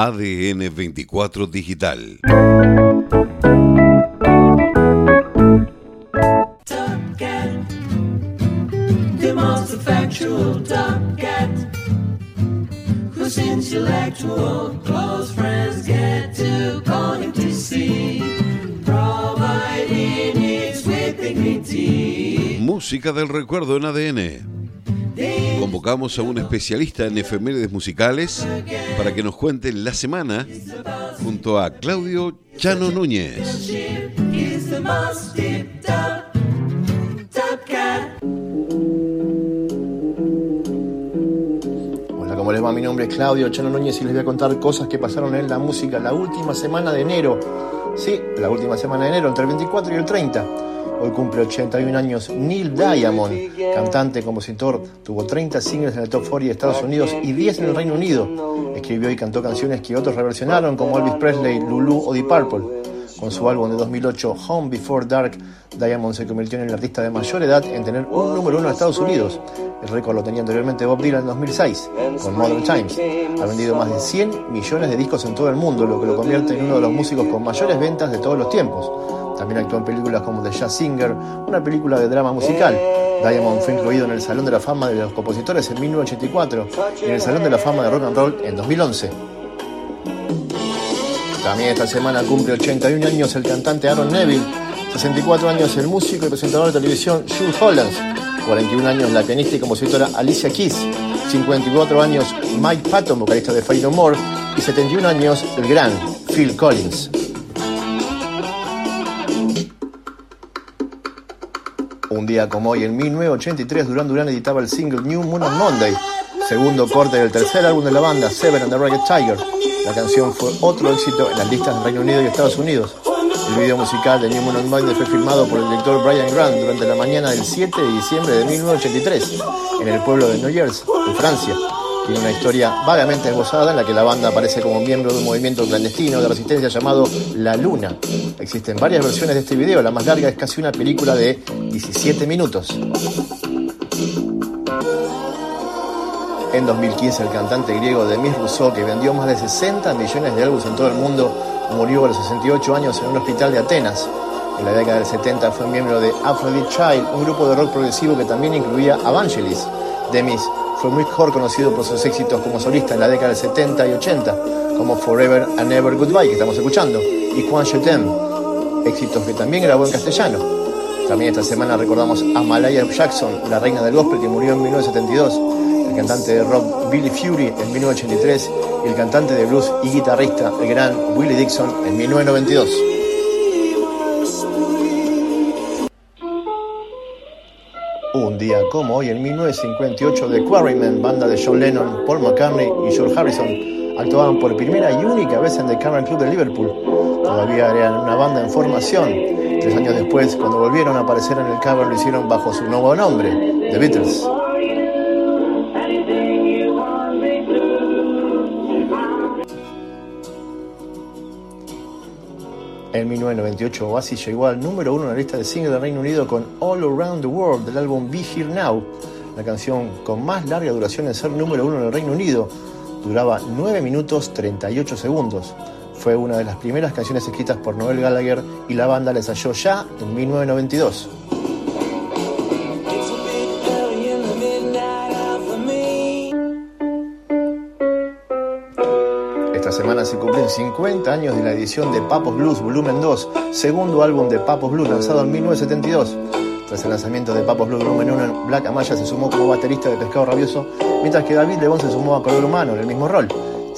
ADN 24 Digital. Música del recuerdo en ADN. Convocamos a un especialista en efemérides musicales para que nos cuente la semana junto a Claudio Chano Núñez. Hola, ¿cómo les va? Mi nombre es Claudio Chano Núñez y les voy a contar cosas que pasaron en la música la última semana de enero. Sí, la última semana de enero, entre el 24 y el 30. Hoy cumple 81 años Neil Diamond, cantante, compositor, tuvo 30 singles en el top 40 de Estados Unidos y 10 en el Reino Unido. Escribió y cantó canciones que otros reversionaron como Elvis Presley, Lulu o Deep Purple. Con su álbum de 2008 Home Before Dark, Diamond se convirtió en el artista de mayor edad en tener un número uno en Estados Unidos. El récord lo tenía anteriormente Bob Dylan en 2006 con Modern Times. Ha vendido más de 100 millones de discos en todo el mundo, lo que lo convierte en uno de los músicos con mayores ventas de todos los tiempos. También actuó en películas como The Jazz Singer, una película de drama musical. Diamond fue incluido en el Salón de la Fama de los Compositores en 1984 y en el Salón de la Fama de Rock and Roll en 2011. También esta semana cumple 81 años el cantante Aaron Neville, 64 años el músico y presentador de televisión Jules Hollands, 41 años la pianista y compositora Alicia Keys, 54 años Mike Patton, vocalista de Fade No More, y 71 años el gran Phil Collins. Un día como hoy, en 1983, Duran Duran editaba el single New Moon on Monday, segundo corte del tercer álbum de la banda, Seven and the Ragged Tiger. La canción fue otro éxito en las listas de Reino Unido y Estados Unidos. El video musical de New Moon on Monday fue filmado por el director Brian Grant durante la mañana del 7 de diciembre de 1983 en el pueblo de New Jersey, en Francia. Tiene una historia vagamente esbozada en la que la banda aparece como miembro de un movimiento clandestino de resistencia llamado La Luna. Existen varias versiones de este video, la más larga es casi una película de 17 minutos. En 2015 el cantante griego Demis Rousseau, que vendió más de 60 millones de álbumes en todo el mundo, murió a los 68 años en un hospital de Atenas. En la década del 70 fue miembro de Aphrodite Child, un grupo de rock progresivo que también incluía a Vangelis. Demis fue muy mejor conocido por sus éxitos como solista en la década del 70 y 80, como Forever and Never Goodbye, que estamos escuchando, y Juan Chetem, éxitos que también grabó en castellano. También esta semana recordamos a Malaya Jackson, la reina del gospel que murió en 1972, el cantante de rock Billy Fury en 1983 y el cantante de blues y guitarrista, el gran Willie Dixon, en 1992. Un día como hoy, en 1958, The Quarrymen, banda de John Lennon, Paul McCartney y George Harrison, actuaban por primera y única vez en The Cavern Club de Liverpool. Todavía eran una banda en formación. Tres años después, cuando volvieron a aparecer en el Cavern, lo hicieron bajo su nuevo nombre, The Beatles. En 1998, Oasis llegó al número uno en la lista de singles del Reino Unido con All Around the World del álbum Be Here Now, la canción con más larga duración en ser número uno en el Reino Unido. Duraba 9 minutos 38 segundos. Fue una de las primeras canciones escritas por Noel Gallagher y la banda la ensayó ya en 1992. Esta semana se cumplen 50 años de la edición de Papos Blues Volumen 2, segundo álbum de Papos Blues lanzado en 1972. Tras el lanzamiento de Papos Blues Volumen 1, Black Amaya se sumó como baterista de Pescado Rabioso, mientras que David Lebón se sumó a Color Humano en el mismo rol.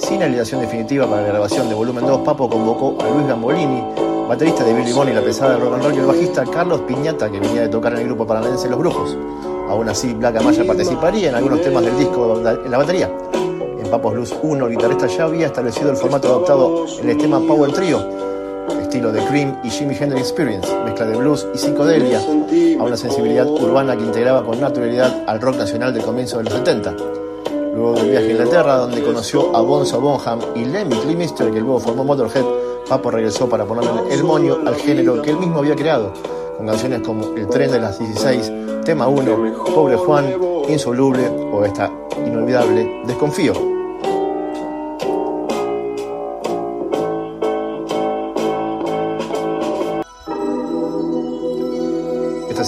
Sin alineación definitiva para la grabación de Volumen 2, Papo convocó a Luis Gambolini, baterista de Billy Bonnie la pesada de rock and roll, y el bajista Carlos Piñata, que venía de tocar en el grupo paranaense Los Brujos. Aún así, Black Amaya participaría en algunos temas del disco en la batería. En Papos Blues 1, el guitarrista ya había establecido el formato adoptado en el tema Power Trio, estilo de Cream y Jimi Hendrix Experience, mezcla de blues y psicodelia, a una sensibilidad urbana que integraba con naturalidad al rock nacional del comienzo de los 70. Luego del viaje a Inglaterra, donde conoció a Bonzo Bonham y Lemmy Kilmister, que luego formó Motorhead, Papo regresó para ponerle el moño al género que él mismo había creado, con canciones como El tren de las 16, Tema 1, Pobre Juan, Insoluble o esta inolvidable Desconfío.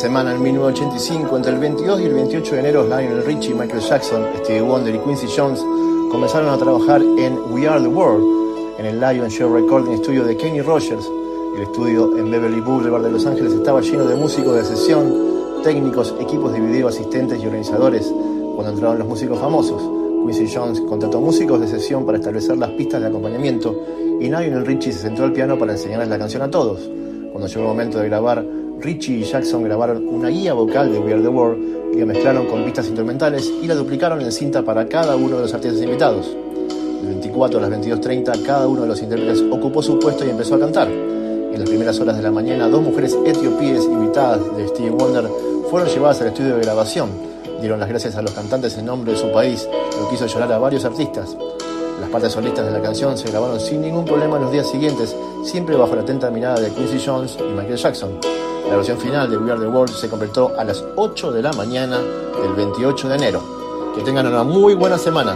Semana, en 1985, entre el 22 y el 28 de enero, Lionel Richie, Michael Jackson, Stevie Wonder y Quincy Jones comenzaron a trabajar en We Are the World, en el Lion Show Recording Studio de Kenny Rogers. El estudio en Beverly Boulevard de Los Ángeles estaba lleno de músicos de sesión, técnicos, equipos de video, asistentes y organizadores cuando entraron los músicos famosos. Quincy Jones contrató músicos de sesión para establecer las pistas de acompañamiento y Lionel Richie se sentó al piano para enseñarles la canción a todos. Cuando llegó el momento de grabar, Richie y Jackson grabaron una guía vocal de We Are the World y la mezclaron con pistas instrumentales y la duplicaron en cinta para cada uno de los artistas invitados. El 24 a las 22.30 cada uno de los intérpretes ocupó su puesto y empezó a cantar. En las primeras horas de la mañana, dos mujeres etiopíes invitadas de Stevie Wonder fueron llevadas al estudio de grabación. Dieron las gracias a los cantantes en nombre de su país, lo que hizo llorar a varios artistas. Las partes solistas de la canción se grabaron sin ningún problema en los días siguientes, siempre bajo la atenta mirada de Quincy Jones y Michael Jackson. La versión final de We Are the World se completó a las 8 de la mañana del 28 de enero. Que tengan una muy buena semana.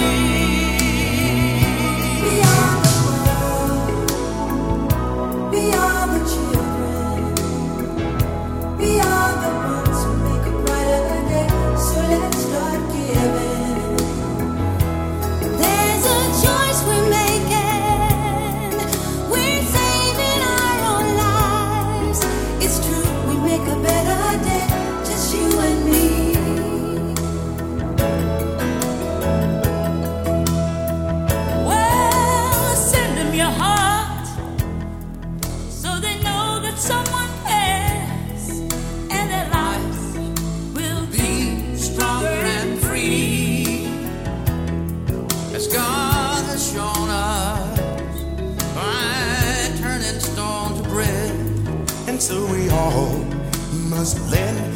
was letting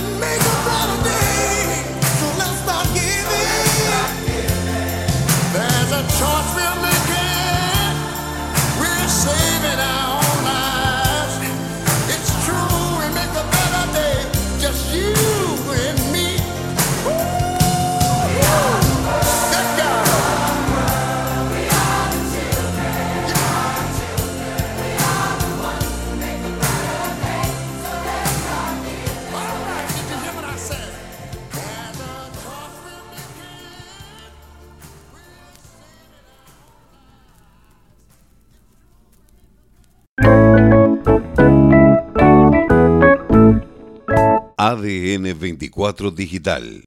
make ADN 24 Digital